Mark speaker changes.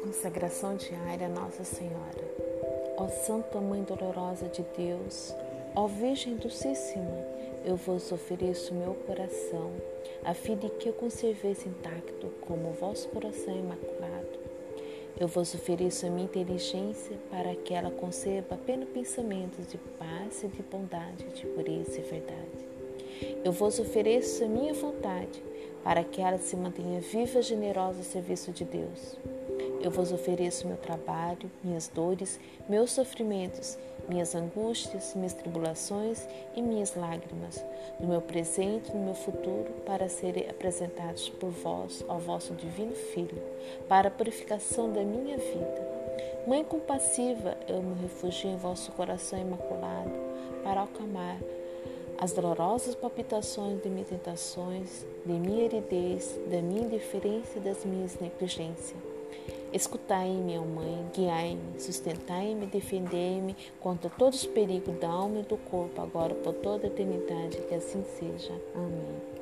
Speaker 1: Consagração diária a Nossa Senhora. Ó Santa Mãe Dolorosa de Deus, ó Virgem Dulcíssima, eu vos ofereço meu coração, a fim de que eu conserveis intacto como o vosso coração imaculado. Eu vos ofereço a minha inteligência para que ela conceba apenas pensamentos de paz e de bondade, de pureza e verdade. Eu vos ofereço a minha vontade para que ela se mantenha viva e generosa ao serviço de Deus. Eu vos ofereço meu trabalho, minhas dores, meus sofrimentos, minhas angústias, minhas tribulações e minhas lágrimas, no meu presente e no meu futuro, para serem apresentados por vós ao vosso divino Filho, para a purificação da minha vida. Mãe compassiva, eu me refugio em vosso coração imaculado, para acalmar as dolorosas palpitações de minhas tentações, de minha aridez, da minha indiferença e das minhas negligências Escutai-me, ó Mãe, guiai-me, sustentai-me, defendei-me contra todos os perigos da alma e do corpo, agora por toda a eternidade, que assim seja. Amém.